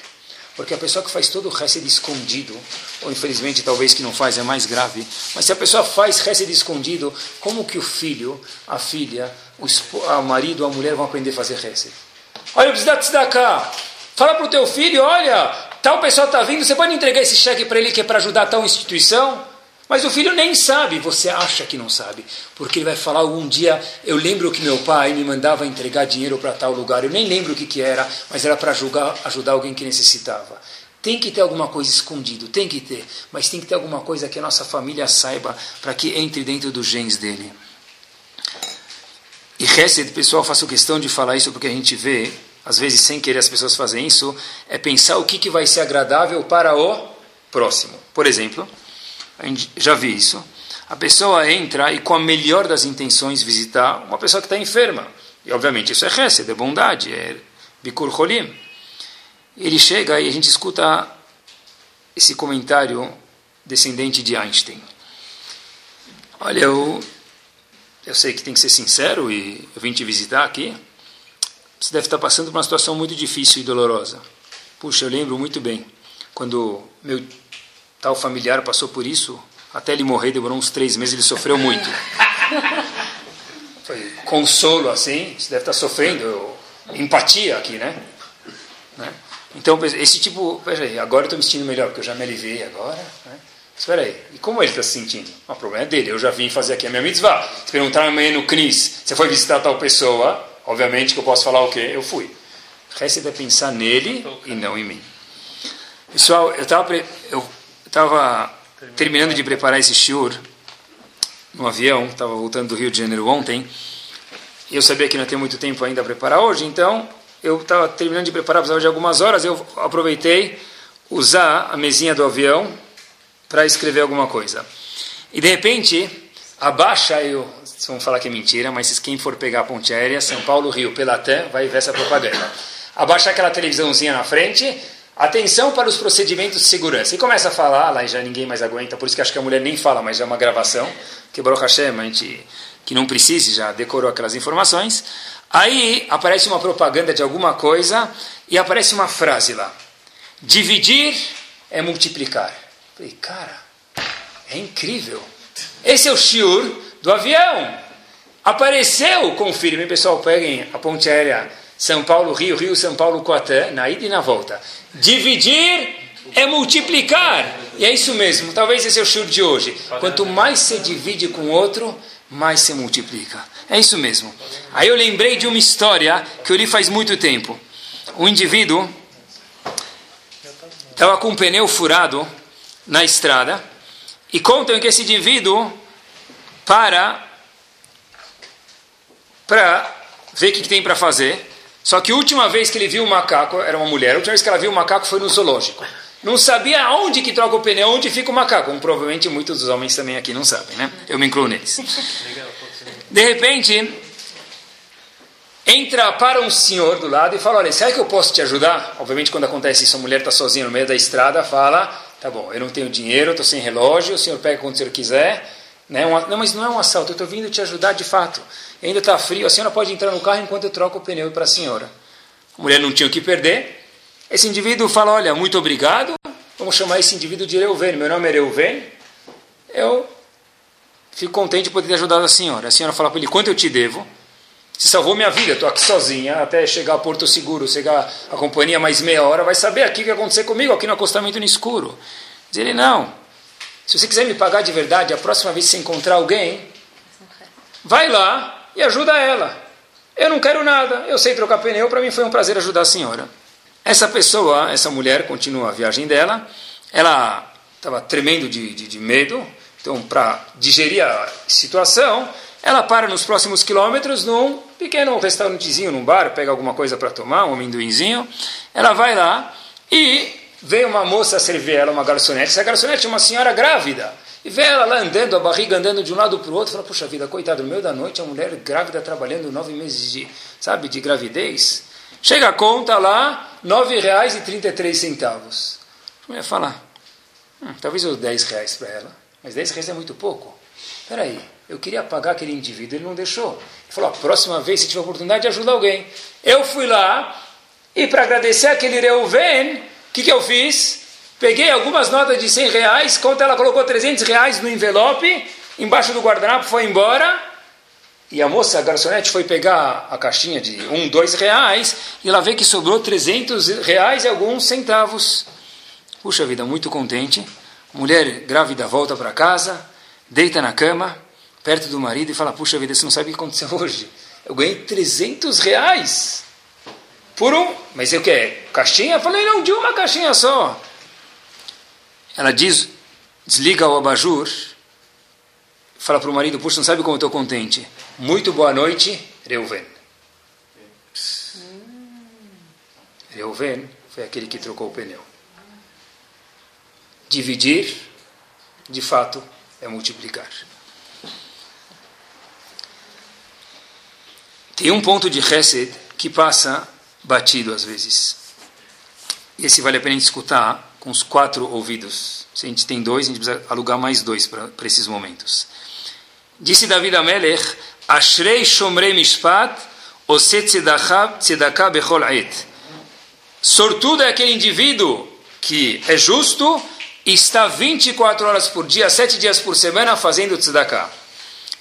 Porque a pessoa que faz todo o Hesed escondido, ou infelizmente talvez que não faz, é mais grave, mas se a pessoa faz Hesed escondido, como que o filho, a filha, o, marido, a mulher vão aprender a fazer Hesed? Olha, precisa cá. Fala para o teu filho, olha, tal pessoa está vindo, você pode entregar esse cheque para ele que é para ajudar tal instituição? Mas o filho nem sabe, você acha que não sabe, porque ele vai falar algum dia, eu lembro que meu pai me mandava entregar dinheiro para tal lugar, eu nem lembro o que, que era, mas era para ajudar, alguém que necessitava. Tem que ter alguma coisa escondido, tem que ter, mas tem que ter alguma coisa que a nossa família saiba para que entre dentro dos genes dele. E Hesed, pessoal, faço questão de falar isso porque a gente vê, às vezes sem querer as pessoas fazem isso, é pensar o que, que vai ser agradável para o próximo. Por exemplo, já vi isso. A pessoa entra e com a melhor das intenções visitar uma pessoa que está enferma. E obviamente isso é Hesed, é bondade, é Bikur Cholim. Ele chega e a gente escuta esse comentário descendente de Einstein. Olha, eu, eu sei que tem que ser sincero e eu vim te visitar aqui. Você deve estar passando por uma situação muito difícil e dolorosa. Puxa, eu lembro muito bem quando meu tal familiar passou por isso, até ele morrer demorou uns três meses, ele sofreu muito. Foi consolo assim, você deve estar sofrendo, empatia aqui, né? né? Então, esse tipo, peraí, agora eu estou me sentindo melhor, porque eu já me aliviei agora. Né? Espera aí, e como ele está se sentindo? O problema é dele, eu já vim fazer aqui a minha mitzvah. Se perguntar amanhã no CNIS, você foi visitar tal pessoa, obviamente que eu posso falar o quê? Eu fui. O resto é pensar nele e não em mim. Pessoal, eu estava eu estava terminando de preparar esse shiur no avião, estava voltando do Rio de Janeiro ontem, e eu sabia que não tem muito tempo ainda a preparar hoje, então eu estava terminando de preparar, precisava de algumas horas, eu aproveitei usar a mesinha do avião para escrever alguma coisa. E de repente, abaixa eu, vocês vão falar que é mentira, mas quem for pegar a ponte aérea, São Paulo, Rio, Pelatã, vai ver essa propaganda. Abaixa aquela televisãozinha na frente, Atenção para os procedimentos de segurança. E começa a falar, lá já ninguém mais aguenta, por isso que acho que a mulher nem fala, mas já é uma gravação, que Baruch Hashem, a gente que não precise, já decorou aquelas informações. Aí aparece uma propaganda de alguma coisa e aparece uma frase lá. Dividir é multiplicar. Falei, cara, é incrível. Esse é o shiur do avião. Apareceu, confirme, pessoal, peguem a ponte aérea São Paulo, Rio, Rio, São Paulo, Coatã, na ida e na volta. Dividir é multiplicar. E é isso mesmo. Talvez esse é o show de hoje. Quanto mais se divide com o outro, mais se multiplica. É isso mesmo. Aí eu lembrei de uma história que eu li faz muito tempo. Um indivíduo estava com um pneu furado na estrada e contam que esse indivíduo para para ver o que tem para fazer só que a última vez que ele viu o macaco, era uma mulher, a última vez que ela viu o macaco foi no zoológico. Não sabia aonde que troca o pneu, onde fica o macaco. Como provavelmente muitos dos homens também aqui não sabem, né? Eu me incluo neles. De repente, entra para um senhor do lado e fala, olha, será que eu posso te ajudar? Obviamente quando acontece isso, a mulher está sozinha no meio da estrada, fala, Tá bom, eu não tenho dinheiro, estou sem relógio, o senhor pega quando o senhor quiser. Né? Não, mas não é um assalto, eu estou vindo te ajudar de fato. Ainda está frio, a senhora pode entrar no carro enquanto eu troco o pneu para a senhora. A mulher não tinha o que perder. Esse indivíduo fala, olha, muito obrigado, vamos chamar esse indivíduo de Reuven. Meu nome é Reuven. Eu fico contente de poder ter ajudado a senhora. A senhora fala para ele, quanto eu te devo? Você salvou minha vida, estou aqui sozinha, até chegar a Porto Seguro, chegar a companhia mais meia hora, vai saber aqui o que vai acontecer comigo, aqui no acostamento no escuro. Diz ele, não. Se você quiser me pagar de verdade, a próxima vez que você encontrar alguém, vai lá e ajuda ela. Eu não quero nada, eu sei trocar pneu, para mim foi um prazer ajudar a senhora. Essa pessoa, essa mulher, continua a viagem dela, ela estava tremendo de, de, de medo, então para digerir a situação, ela para nos próximos quilômetros num pequeno restaurantezinho, num bar, pega alguma coisa para tomar, um amendoinzinho. Ela vai lá e vem uma moça servir ela, uma garçonete. Essa garçonete é uma senhora grávida. E vê ela lá andando, a barriga andando de um lado para o outro. Fala, puxa vida, coitado, no meio da noite a mulher grávida trabalhando nove meses de, sabe, de gravidez. Chega a conta lá, três centavos. A mulher fala, hum, talvez eu dez reais para ela. Mas dez reais é muito pouco. Espera aí, eu queria pagar aquele indivíduo, ele não deixou. Ele falou: a próxima vez, se tiver oportunidade de ajudar alguém. Eu fui lá e para agradecer aquele Reuven, o que, que eu fiz? Peguei algumas notas de 100 reais, conta ela colocou 300 reais no envelope, embaixo do guardanapo, foi embora. E a moça, a garçonete, foi pegar a caixinha de um, dois reais e ela vê que sobrou 300 reais e alguns centavos. Puxa vida, muito contente. Mulher grávida volta para casa, deita na cama perto do marido e fala: Puxa vida, você não sabe o que aconteceu hoje. Eu ganhei 300 reais por um. Mas eu quero caixinha? Falei: Não, de uma caixinha só. Ela diz: Desliga o abajur. Fala para o marido: Puxa, não sabe como eu estou contente. Muito boa noite, Reuven. Reuven foi aquele que trocou o pneu. Dividir, de fato, é multiplicar. Tem um ponto de Hesed que passa batido às vezes. E esse vale a pena escutar com os quatro ouvidos. Se a gente tem dois, a gente precisa alugar mais dois para esses momentos. Disse David Amelech, Ashrei Shomrei Mishpat, Bechol Ait. Sortudo é aquele indivíduo que é justo e está 24 horas por dia, 7 dias por semana fazendo tzedakah.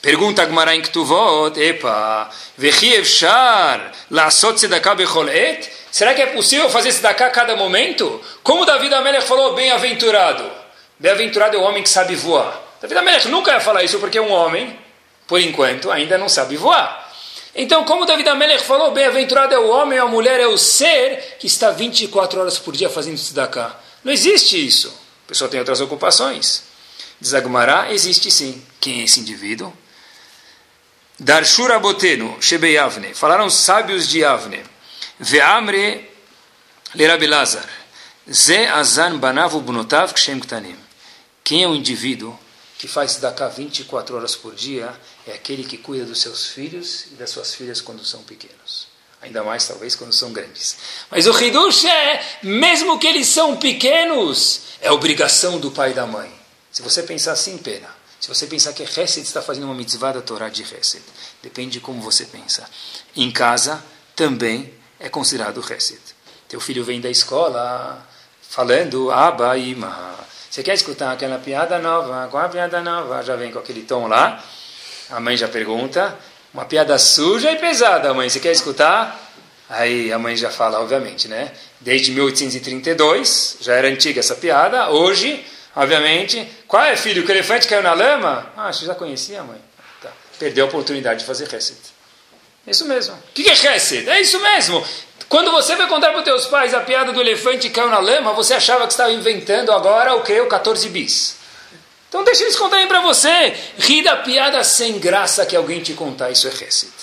Pergunta Agmará Ktuvot, epa, vechi evshar lasot tzedakah bechol et? Será que é possível fazer tzedakah a cada momento? Como David Amelech falou, bem-aventurado. Bem-aventurado é o homem que sabe voar. David Amelech nunca ia falar isso porque um homem, por enquanto, ainda não sabe voar. Então, como David Amelech falou, bem-aventurado é o homem, a mulher é o ser que está 24 horas por dia fazendo tzedakah. Não existe isso. A pessoa tem outras ocupações. Diz Agmará, existe sim. Quem é esse indivíduo? Darshu Rabotenu, Shebe Yavne, falaram sábios de Yavne, Ve'amre Lerabi Lazar, Ze Azan Banavu Bunotav Kshem Ktanim. Quem é o indivíduo que faz daqui 24 horas por dia é aquele que cuida dos seus filhos e das suas filhas quando são pequenos. Ainda mais, talvez, quando são grandes. Mas o Hidush é, mesmo que eles são pequenos, é obrigação do pai e da mãe. Se você pensar assim, pena. Se você pensar que Hesed está fazendo uma mitzvah da Torá de Hesed, depende de como você pensa. Em casa também é considerado Hesed. Teu filho vem da escola falando Abba Ima. Você quer escutar aquela piada nova? Qual a piada nova? Já vem com aquele tom lá. A mãe já pergunta. Uma piada suja e pesada, mãe. Você quer escutar? Aí a mãe já fala, obviamente, né? Desde 1832, já era antiga essa piada. Hoje, obviamente. Qual é, filho? Que o elefante caiu na lama? Ah, você já conhecia, mãe? Tá. Perdeu a oportunidade de fazer Hesed. Isso mesmo. O que é Hesed? É isso mesmo. Quando você vai contar para os teus pais a piada do elefante que caiu na lama, você achava que estava inventando agora o que? O 14 bis. Então deixa eles contarem para você. Ri da piada sem graça que alguém te contar. Isso é Hesed.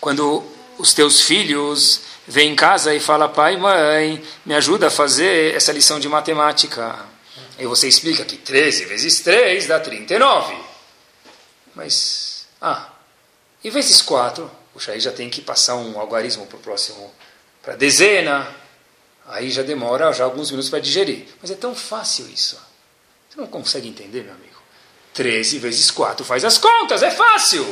Quando os teus filhos vêm em casa e falam, pai, mãe, me ajuda a fazer essa lição de matemática. Aí você explica que 13 vezes 3 dá 39. Mas, ah, e vezes 4? Puxa, aí já tem que passar um algarismo para o próximo, para dezena. Aí já demora já alguns minutos para digerir. Mas é tão fácil isso. Você não consegue entender, meu amigo? 13 vezes 4 faz as contas, é fácil!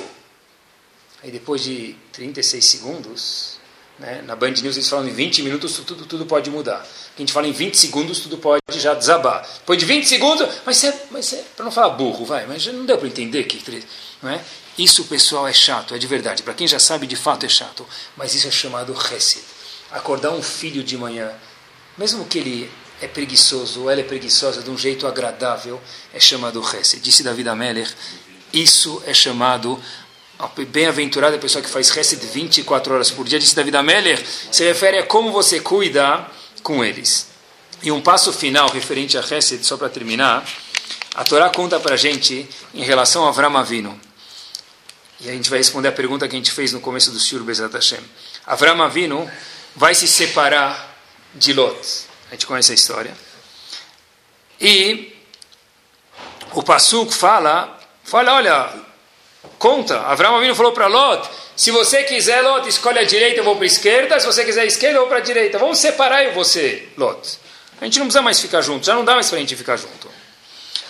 Aí depois de 36 segundos, né, na Band News eles falam em 20 minutos tudo, tudo pode mudar. A gente fala em 20 segundos tudo pode já desabar. Depois de 20 segundos, mas é, mas é para não falar burro, vai, mas não deu para entender que não é? Isso, pessoal, é chato, é de verdade. Para quem já sabe, de fato é chato. Mas isso é chamado Hesed. Acordar um filho de manhã, mesmo que ele é preguiçoso ou ela é preguiçosa de um jeito agradável, é chamado Hesed. Disse David Ameller, isso é chamado bem-aventurada a pessoa que faz Hesed 24 horas por dia. Disse David Ameller, se refere a como você cuida com eles. E um passo final referente a Hesed, só para terminar, a Torá conta para gente em relação a Avram Avinu. E a gente vai responder a pergunta que a gente fez no começo do Shur Bezat Hashem. Avram Avinu vai se separar de Lot. A gente conhece a história. E o Passuk fala, fala, olha, conta. Avram Avinu falou para Lot, se você quiser, Lot, escolhe a direita, eu vou para a esquerda. Se você quiser a esquerda, eu vou para a direita. Vamos separar eu você, Lot. A gente não precisa mais ficar junto, já não dá mais para a gente ficar junto.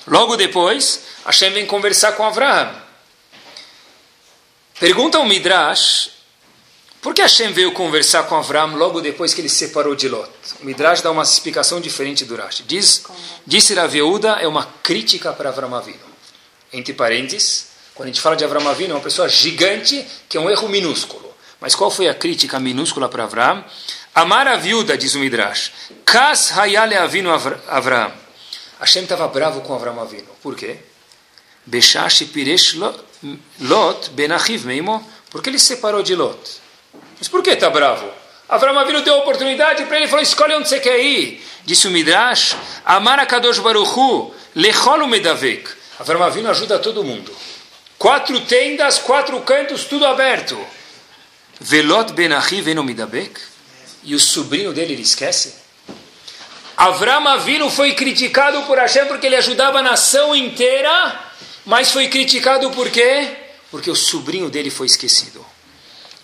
Logo depois, Hashem vem conversar com Avraham. Pergunta ao Midrash, por que Hashem veio conversar com Avram logo depois que ele se separou de Lot? O Midrash dá uma explicação diferente do Rashi. Diz, disse Raveuda, é uma crítica para Avram Avinu. Entre parênteses, quando a gente fala de Avram Avinu, é uma pessoa gigante que é um erro minúsculo. Mas qual foi a crítica minúscula para Avram? Amar a viúda, diz o Midrash. Kas hayale avinu Avram. Hashem estava bravo com Avram Avinu. Por quê? Beshash piresh Lot ben Achiv Meimo, porque ele se separou de Lot. Mas por que está bravo? Avram Avinu deu oportunidade para ele falou: escolhe onde você quer ir. Disse o Midrash: Amar Kadosh Baruchu, lechol medavek. Avram Avinu ajuda todo mundo. Quatro tendas, quatro cantos, tudo aberto. Velot ben Achiv Midabek. E o sobrinho dele ele esquece? Avram Avinu foi criticado por Hashem porque ele ajudava a nação inteira mas foi criticado por quê? Porque o sobrinho dele foi esquecido.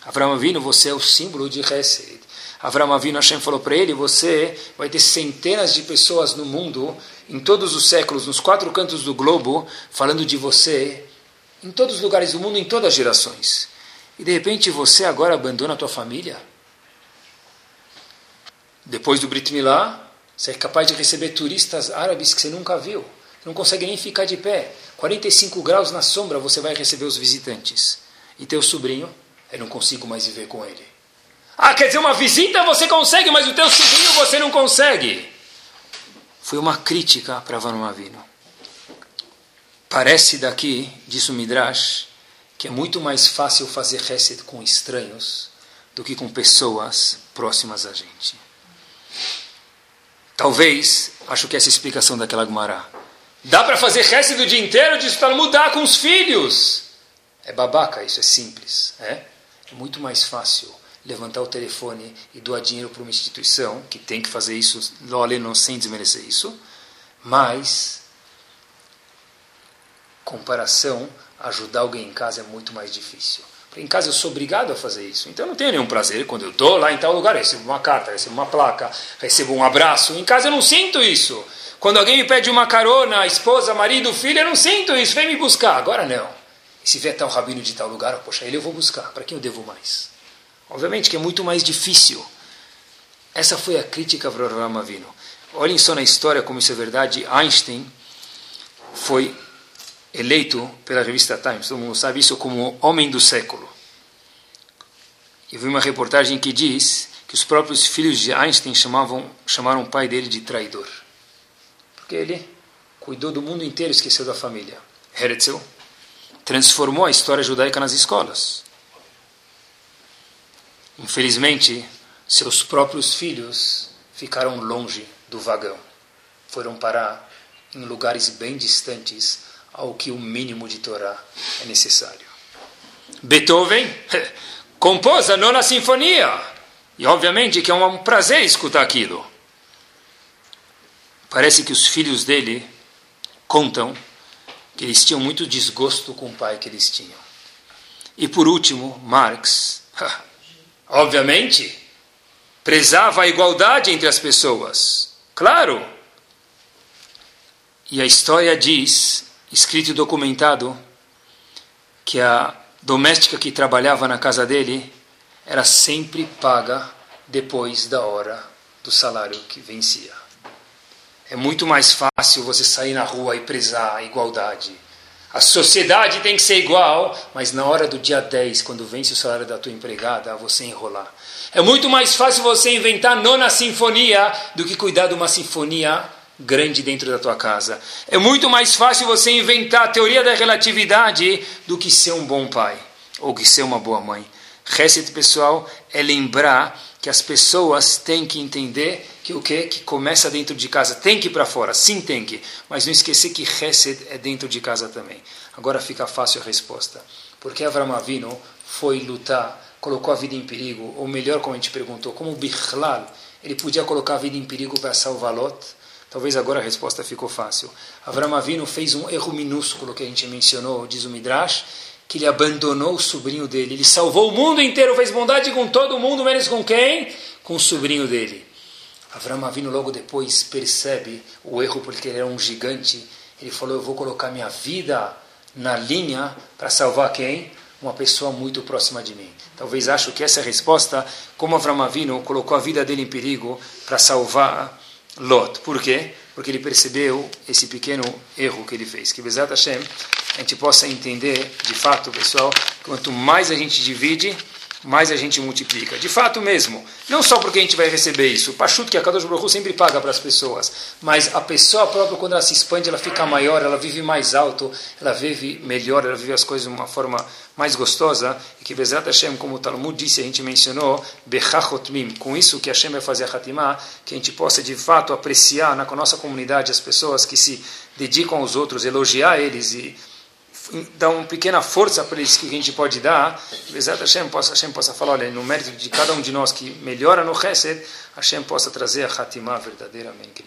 Avram Avinu, você é o símbolo de Hesed. Avram Avinu, Hashem falou para ele, você vai ter centenas de pessoas no mundo, em todos os séculos, nos quatro cantos do globo, falando de você, em todos os lugares do mundo, em todas as gerações. E de repente você agora abandona a tua família? Depois do Brit Milá, você é capaz de receber turistas árabes que você nunca viu não consegue nem ficar de pé. 45 graus na sombra você vai receber os visitantes. E teu sobrinho, eu não consigo mais viver com ele. Ah, quer dizer, uma visita você consegue, mas o teu sobrinho você não consegue. Foi uma crítica para Vanumavino. Parece daqui, disse o Midrash, que é muito mais fácil fazer reset com estranhos do que com pessoas próximas a gente. Talvez, acho que essa é explicação daquela Gumará. Dá para fazer resto do dia inteiro disso para mudar com os filhos. É babaca, isso é simples. É? é muito mais fácil levantar o telefone e doar dinheiro para uma instituição, que tem que fazer isso, olha, não sem desmerecer isso, mas, comparação, ajudar alguém em casa é muito mais difícil. Em casa eu sou obrigado a fazer isso, então eu não tenho nenhum prazer quando eu dou lá em tal lugar, recebo uma carta, recebo uma placa, recebo um abraço. Em casa eu não sinto isso. Quando alguém me pede uma carona, esposa, marido, filho, eu não sinto isso, vem me buscar. Agora não. E se vier tal rabino de tal lugar, poxa, ele eu vou buscar. Para quem eu devo mais? Obviamente que é muito mais difícil. Essa foi a crítica para o Ramavino. Olhem só na história como isso é verdade. Einstein foi eleito pela revista Times, todo mundo sabe isso, como homem do século. E vi uma reportagem que diz que os próprios filhos de Einstein chamavam, chamaram o pai dele de traidor porque ele cuidou do mundo inteiro e esqueceu da família. Herzl transformou a história judaica nas escolas. Infelizmente, seus próprios filhos ficaram longe do vagão. Foram parar em lugares bem distantes ao que o mínimo de Torá é necessário. Beethoven compôs a nona sinfonia. E obviamente que é um prazer escutar aquilo. Parece que os filhos dele contam que eles tinham muito desgosto com o pai que eles tinham. E por último, Marx, obviamente, prezava a igualdade entre as pessoas. Claro! E a história diz, escrito e documentado, que a doméstica que trabalhava na casa dele era sempre paga depois da hora do salário que vencia. É muito mais fácil você sair na rua e prezar a igualdade. A sociedade tem que ser igual, mas na hora do dia 10, quando vence o salário da tua empregada, você enrolar. É muito mais fácil você inventar nona sinfonia do que cuidar de uma sinfonia grande dentro da tua casa. É muito mais fácil você inventar a teoria da relatividade do que ser um bom pai ou que ser uma boa mãe. Reset, pessoal, é lembrar que as pessoas têm que entender que o que que começa dentro de casa tem que ir para fora, sim tem que, mas não esquecer que Reset é dentro de casa também. Agora fica fácil a resposta. Porque Avram Avinu foi lutar, colocou a vida em perigo, ou melhor, como a gente perguntou, como Bichlal, ele podia colocar a vida em perigo para salvar Lot? Talvez agora a resposta ficou fácil. Avram Avinu fez um erro minúsculo que a gente mencionou, diz o Midrash, que ele abandonou o sobrinho dele. Ele salvou o mundo inteiro, fez bondade com todo mundo, menos com quem? Com o sobrinho dele. Avram Avinu logo depois percebe o erro porque ele era um gigante. Ele falou, eu vou colocar minha vida na linha para salvar quem? Uma pessoa muito próxima de mim. Talvez acho que essa é a resposta, como Avram Avinu colocou a vida dele em perigo para salvar Lot. Por quê? Porque ele percebeu esse pequeno erro que ele fez. Que Bezat Hashem, a gente possa entender, de fato, pessoal, quanto mais a gente divide, mais a gente multiplica. De fato mesmo, não só porque a gente vai receber isso, o Pachuto que a Kadosh Baruch sempre paga para as pessoas, mas a pessoa própria, quando ela se expande, ela fica maior, ela vive mais alto, ela vive melhor, ela vive as coisas de uma forma mais gostosa, e que Bezrat Hashem, como o Talmud disse, a gente mencionou, Bechachotmim, com isso que Hashem vai fazer a Hatimah, que a gente possa de fato apreciar na nossa comunidade as pessoas que se dedicam aos outros, elogiar eles e dar uma pequena força para eles que a gente pode dar, Bezat Hashem Hashem possa falar, olha, no mérito de cada um de nós que melhora no Chesed, Hashem possa trazer a Hatimah verdadeiramente.